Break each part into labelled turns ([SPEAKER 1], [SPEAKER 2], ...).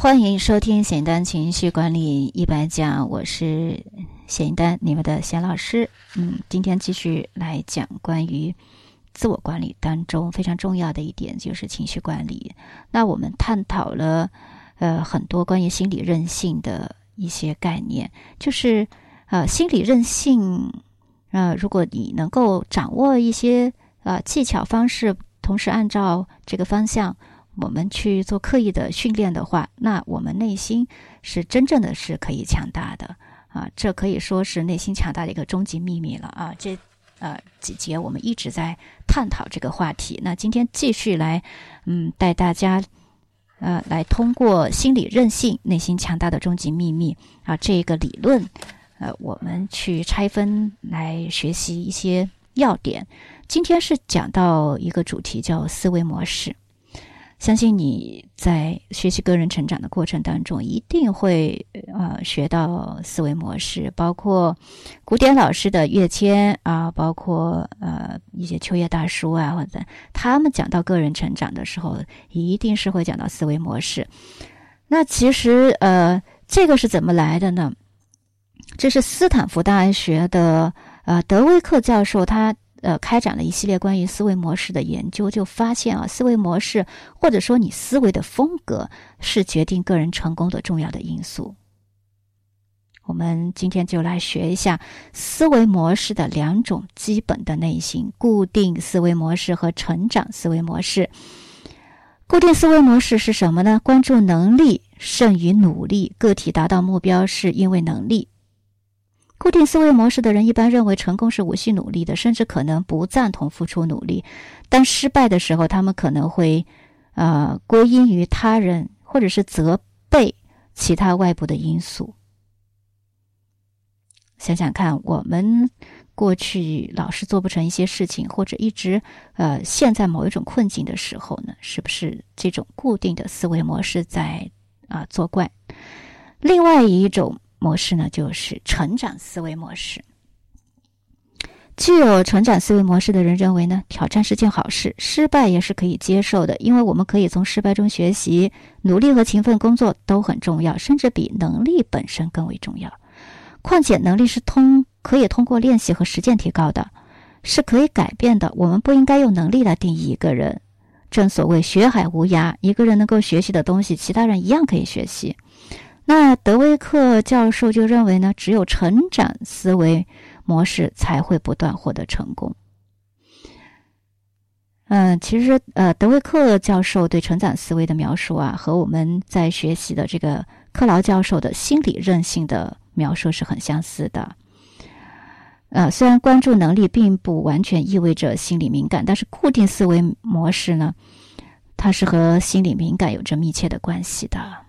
[SPEAKER 1] 欢迎收听简单情绪管理一百讲，我是简单，你们的贤老师。嗯，今天继续来讲关于自我管理当中非常重要的一点，就是情绪管理。那我们探讨了呃很多关于心理韧性的一些概念，就是呃心理韧性，呃如果你能够掌握一些呃技巧方式，同时按照这个方向。我们去做刻意的训练的话，那我们内心是真正的是可以强大的啊！这可以说是内心强大的一个终极秘密了啊！这呃几节我们一直在探讨这个话题。那今天继续来，嗯，带大家呃来通过心理韧性、内心强大的终极秘密啊这个理论，呃，我们去拆分来学习一些要点。今天是讲到一个主题叫思维模式。相信你在学习个人成长的过程当中，一定会呃学到思维模式，包括古典老师的跃迁啊，包括呃一些秋叶大叔啊，或者他们讲到个人成长的时候，一定是会讲到思维模式。那其实呃这个是怎么来的呢？这是斯坦福大学的呃德威克教授他。呃，开展了一系列关于思维模式的研究，就发现啊，思维模式或者说你思维的风格是决定个人成功的重要的因素。我们今天就来学一下思维模式的两种基本的类型：固定思维模式和成长思维模式。固定思维模式是什么呢？关注能力胜于努力，个体达到目标是因为能力。固定思维模式的人一般认为成功是无需努力的，甚至可能不赞同付出努力。但失败的时候，他们可能会，呃，归因于他人，或者是责备其他外部的因素。想想看，我们过去老是做不成一些事情，或者一直呃陷在某一种困境的时候呢，是不是这种固定的思维模式在啊作怪？另外一种。模式呢，就是成长思维模式。具有成长思维模式的人认为呢，挑战是件好事，失败也是可以接受的，因为我们可以从失败中学习。努力和勤奋工作都很重要，甚至比能力本身更为重要。况且，能力是通可以通过练习和实践提高的，是可以改变的。我们不应该用能力来定义一个人。正所谓“学海无涯”，一个人能够学习的东西，其他人一样可以学习。那德威克教授就认为呢，只有成长思维模式才会不断获得成功。嗯，其实呃，德威克教授对成长思维的描述啊，和我们在学习的这个克劳教授的心理韧性的描述是很相似的。呃，虽然关注能力并不完全意味着心理敏感，但是固定思维模式呢，它是和心理敏感有着密切的关系的。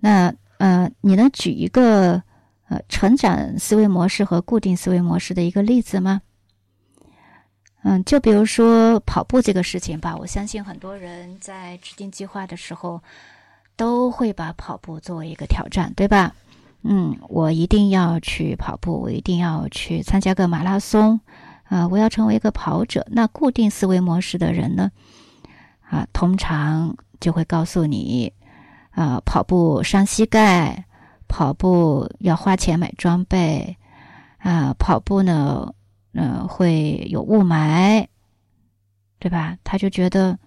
[SPEAKER 1] 那呃，你能举一个呃成长思维模式和固定思维模式的一个例子吗？嗯，就比如说跑步这个事情吧，我相信很多人在制定计划的时候都会把跑步作为一个挑战，对吧？嗯，我一定要去跑步，我一定要去参加个马拉松，啊，我要成为一个跑者。那固定思维模式的人呢，啊，通常就会告诉你。啊，跑步伤膝盖，跑步要花钱买装备，啊，跑步呢，嗯，会有雾霾，对吧？他就觉得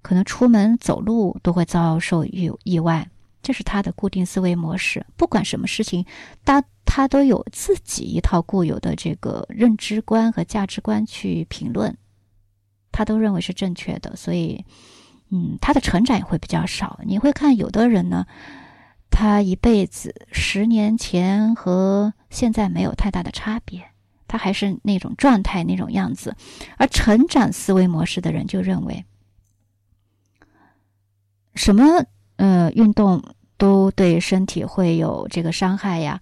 [SPEAKER 1] 可能出门走路都会遭受意意外，这是他的固定思维模式。不管什么事情，他他都有自己一套固有的这个认知观和价值观去评论，他都认为是正确的，所以。嗯，他的成长也会比较少。你会看有的人呢，他一辈子十年前和现在没有太大的差别，他还是那种状态、那种样子。而成长思维模式的人就认为，什么呃运动都对身体会有这个伤害呀。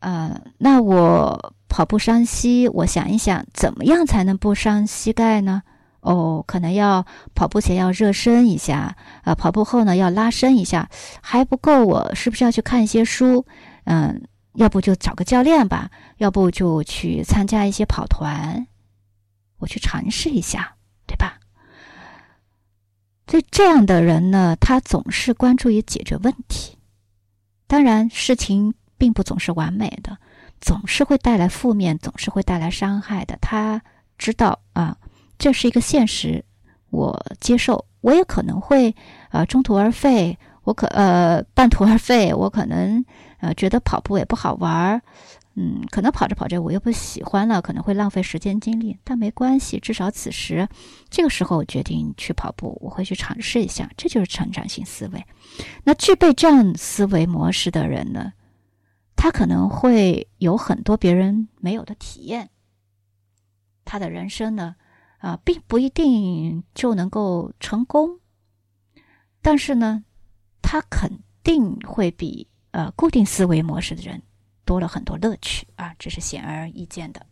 [SPEAKER 1] 呃，那我跑步伤膝，我想一想，怎么样才能不伤膝盖呢？哦，可能要跑步前要热身一下，啊，跑步后呢要拉伸一下，还不够，我是不是要去看一些书？嗯，要不就找个教练吧，要不就去参加一些跑团，我去尝试一下，对吧？所以这样的人呢，他总是关注于解决问题。当然，事情并不总是完美的，总是会带来负面，总是会带来伤害的。他知道啊，这是一个现实，我接受。我也可能会呃中途而废，我可呃半途而废，我可能呃觉得跑步也不好玩儿。嗯，可能跑着跑着我又不喜欢了，可能会浪费时间精力，但没关系，至少此时这个时候我决定去跑步，我会去尝试一下，这就是成长性思维。那具备这样思维模式的人呢，他可能会有很多别人没有的体验，他的人生呢，啊，并不一定就能够成功，但是呢，他肯定会比呃固定思维模式的人。多了很多乐趣啊，这是显而易见的。